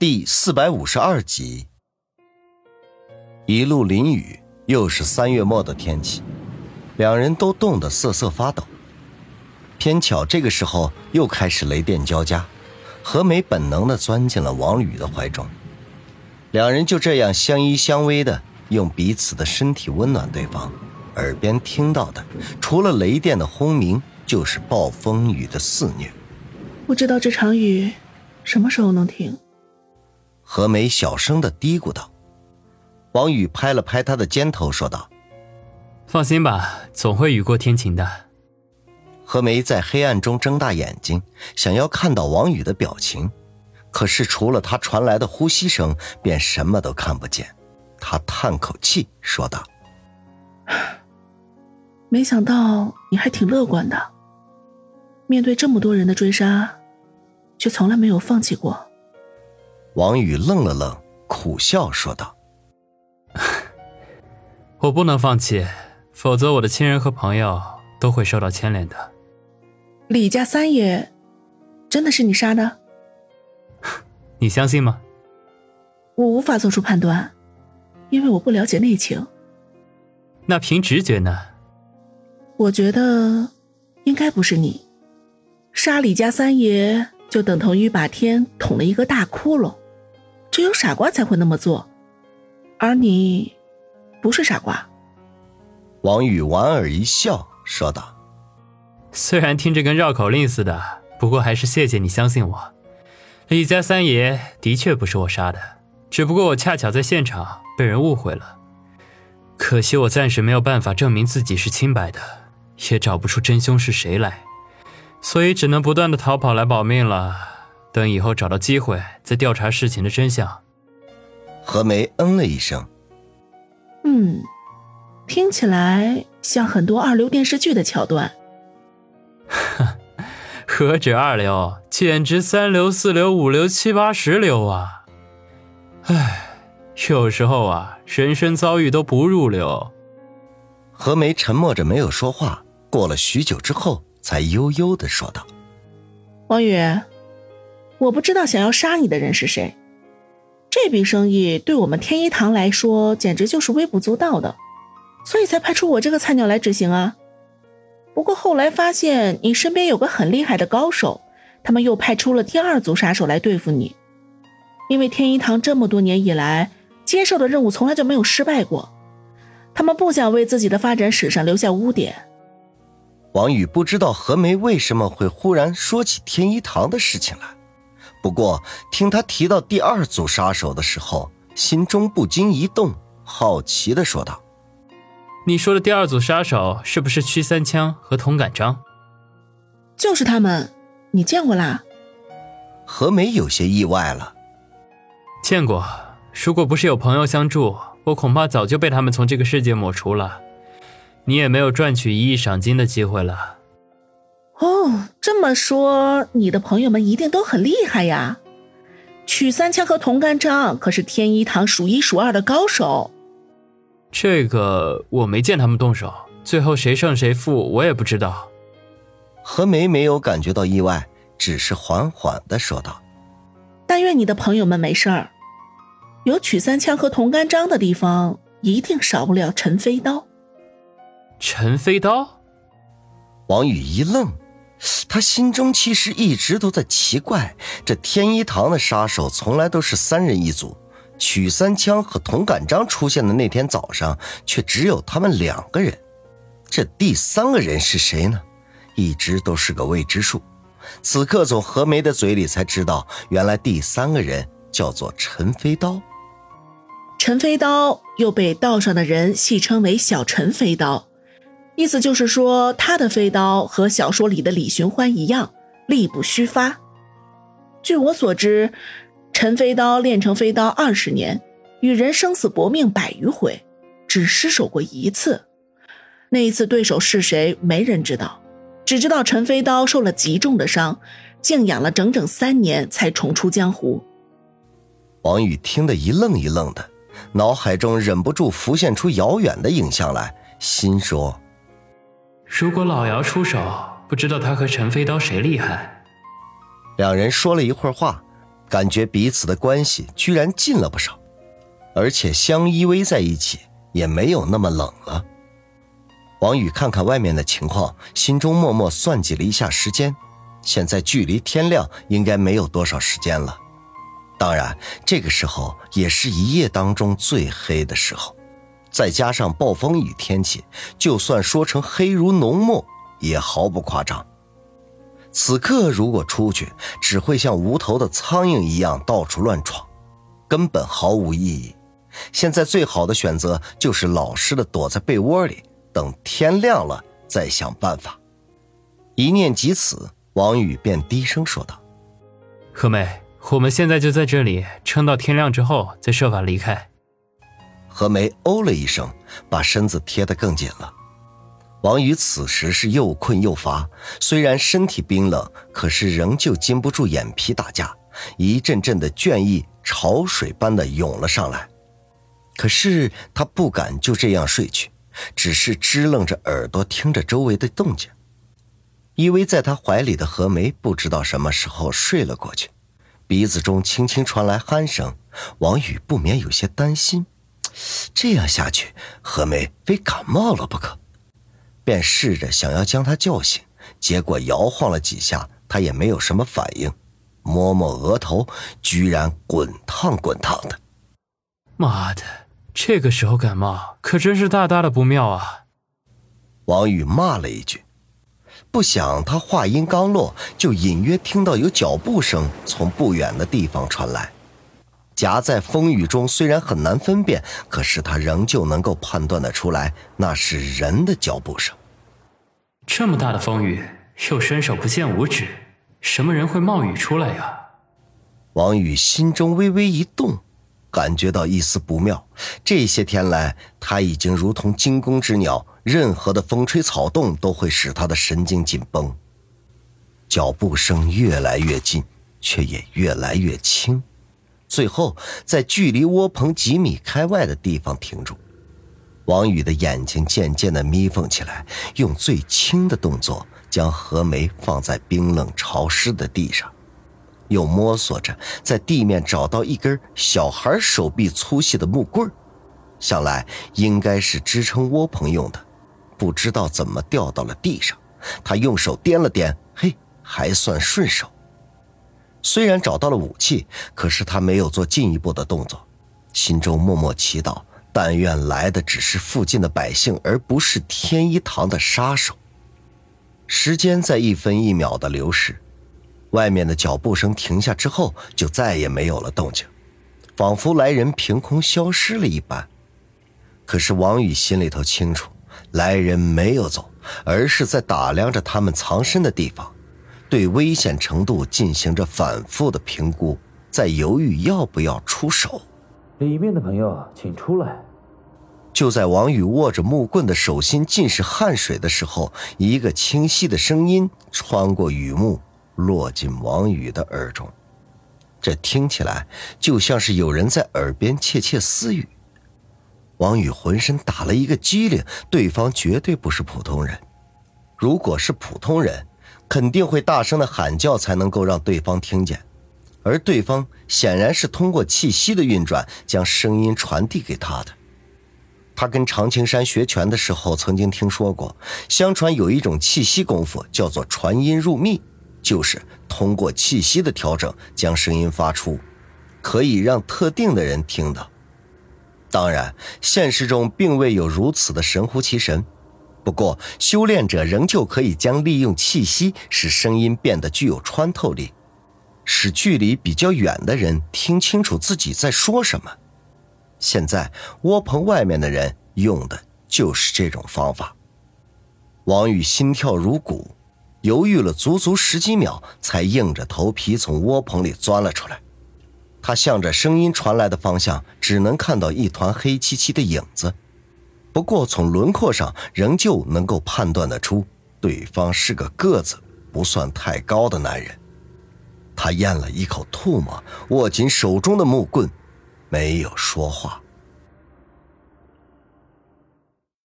第四百五十二集，一路淋雨，又是三月末的天气，两人都冻得瑟瑟发抖。偏巧这个时候又开始雷电交加，何梅本能的钻进了王宇的怀中，两人就这样相依相偎的用彼此的身体温暖对方。耳边听到的，除了雷电的轰鸣，就是暴风雨的肆虐。不知道这场雨什么时候能停。何梅小声的嘀咕道：“王宇拍了拍她的肩头，说道：‘放心吧，总会雨过天晴的。’何梅在黑暗中睁大眼睛，想要看到王宇的表情，可是除了他传来的呼吸声，便什么都看不见。他叹口气，说道：‘没想到你还挺乐观的，面对这么多人的追杀，却从来没有放弃过。’”王宇愣了愣，苦笑说道：“ 我不能放弃，否则我的亲人和朋友都会受到牵连的。”李家三爷，真的是你杀的？你相信吗？我无法做出判断，因为我不了解内情。那凭直觉呢？我觉得应该不是你。杀李家三爷，就等同于把天捅了一个大窟窿。只有傻瓜才会那么做，而你不是傻瓜。王宇莞尔一笑，说道：“虽然听着跟绕口令似的，不过还是谢谢你相信我。李家三爷的确不是我杀的，只不过我恰巧在现场被人误会了。可惜我暂时没有办法证明自己是清白的，也找不出真凶是谁来，所以只能不断的逃跑来保命了。”等以后找到机会再调查事情的真相。何梅嗯了一声，嗯，听起来像很多二流电视剧的桥段。何止二流，简直三流、四流、五流、七八十流啊！唉，有时候啊，人生遭遇都不入流。何梅沉默着没有说话，过了许久之后，才悠悠的说道：“王宇。”我不知道想要杀你的人是谁，这笔生意对我们天一堂来说简直就是微不足道的，所以才派出我这个菜鸟来执行啊。不过后来发现你身边有个很厉害的高手，他们又派出了第二组杀手来对付你。因为天一堂这么多年以来接受的任务从来就没有失败过，他们不想为自己的发展史上留下污点。王宇不知道何梅为什么会忽然说起天一堂的事情来。不过，听他提到第二组杀手的时候，心中不禁一动，好奇的说道：“你说的第二组杀手是不是曲三枪和童感章？”“就是他们，你见过啦？”何梅有些意外了。“见过，如果不是有朋友相助，我恐怕早就被他们从这个世界抹除了，你也没有赚取一亿赏金的机会了。”哦，这么说，你的朋友们一定都很厉害呀！曲三枪和童干章可是天一堂数一数二的高手。这个我没见他们动手，最后谁胜谁负我也不知道。何梅没有感觉到意外，只是缓缓的说道：“但愿你的朋友们没事儿。有曲三枪和童干章的地方，一定少不了陈飞刀。”陈飞刀，王宇一愣。他心中其实一直都在奇怪，这天一堂的杀手从来都是三人一组，曲三枪和童感章出现的那天早上，却只有他们两个人。这第三个人是谁呢？一直都是个未知数。此刻从何梅的嘴里才知道，原来第三个人叫做陈飞刀。陈飞刀又被道上的人戏称为小陈飞刀。意思就是说，他的飞刀和小说里的李寻欢一样，力不虚发。据我所知，陈飞刀练成飞刀二十年，与人生死搏命百余回，只失手过一次。那一次对手是谁，没人知道，只知道陈飞刀受了极重的伤，静养了整整三年才重出江湖。王宇听得一愣一愣的，脑海中忍不住浮现出遥远的影像来，心说。如果老姚出手，不知道他和陈飞刀谁厉害。两人说了一会儿话，感觉彼此的关系居然近了不少，而且相依偎在一起也没有那么冷了。王宇看看外面的情况，心中默默算计了一下时间，现在距离天亮应该没有多少时间了。当然，这个时候也是一夜当中最黑的时候，再加上暴风雨天气，就算说成黑如浓墨也毫不夸张。此刻如果出去，只会像无头的苍蝇一样到处乱闯，根本毫无意义。现在最好的选择就是老实的躲在被窝里。等天亮了再想办法。一念及此，王宇便低声说道：“何梅，我们现在就在这里撑到天亮之后，再设法离开。”何梅哦了一声，把身子贴得更紧了。王宇此时是又困又乏，虽然身体冰冷，可是仍旧禁不住眼皮打架，一阵阵的倦意潮水般的涌了上来。可是他不敢就这样睡去。只是支棱着耳朵听着周围的动静，依偎在他怀里的何梅不知道什么时候睡了过去，鼻子中轻轻传来鼾声。王宇不免有些担心，这样下去何梅非感冒了不可，便试着想要将她叫醒，结果摇晃了几下，她也没有什么反应，摸摸额头，居然滚烫滚烫的。妈的！这个时候感冒可真是大大的不妙啊！王宇骂了一句，不想他话音刚落，就隐约听到有脚步声从不远的地方传来。夹在风雨中，虽然很难分辨，可是他仍旧能够判断得出来，那是人的脚步声。这么大的风雨，又伸手不见五指，什么人会冒雨出来呀？王宇心中微微一动。感觉到一丝不妙。这些天来，他已经如同惊弓之鸟，任何的风吹草动都会使他的神经紧绷。脚步声越来越近，却也越来越轻，最后在距离窝棚几米开外的地方停住。王宇的眼睛渐渐的眯缝起来，用最轻的动作将何梅放在冰冷潮湿的地上。又摸索着在地面找到一根小孩手臂粗细的木棍想来应该是支撑窝棚用的，不知道怎么掉到了地上。他用手掂了掂，嘿，还算顺手。虽然找到了武器，可是他没有做进一步的动作，心中默默祈祷：但愿来的只是附近的百姓，而不是天一堂的杀手。时间在一分一秒的流逝。外面的脚步声停下之后，就再也没有了动静，仿佛来人凭空消失了一般。可是王宇心里头清楚，来人没有走，而是在打量着他们藏身的地方，对危险程度进行着反复的评估，在犹豫要不要出手。里面的朋友，请出来。就在王宇握着木棍的手心尽是汗水的时候，一个清晰的声音穿过雨幕。落进王宇的耳中，这听起来就像是有人在耳边窃窃私语。王宇浑身打了一个激灵，对方绝对不是普通人。如果是普通人，肯定会大声的喊叫才能够让对方听见，而对方显然是通过气息的运转将声音传递给他的。他跟常青山学拳的时候曾经听说过，相传有一种气息功夫叫做传音入密。就是通过气息的调整将声音发出，可以让特定的人听到。当然，现实中并未有如此的神乎其神。不过，修炼者仍旧可以将利用气息使声音变得具有穿透力，使距离比较远的人听清楚自己在说什么。现在，窝棚外面的人用的就是这种方法。王宇心跳如鼓。犹豫了足足十几秒，才硬着头皮从窝棚里钻了出来。他向着声音传来的方向，只能看到一团黑漆漆的影子。不过从轮廓上，仍旧能够判断得出，对方是个个子不算太高的男人。他咽了一口唾沫，握紧手中的木棍，没有说话。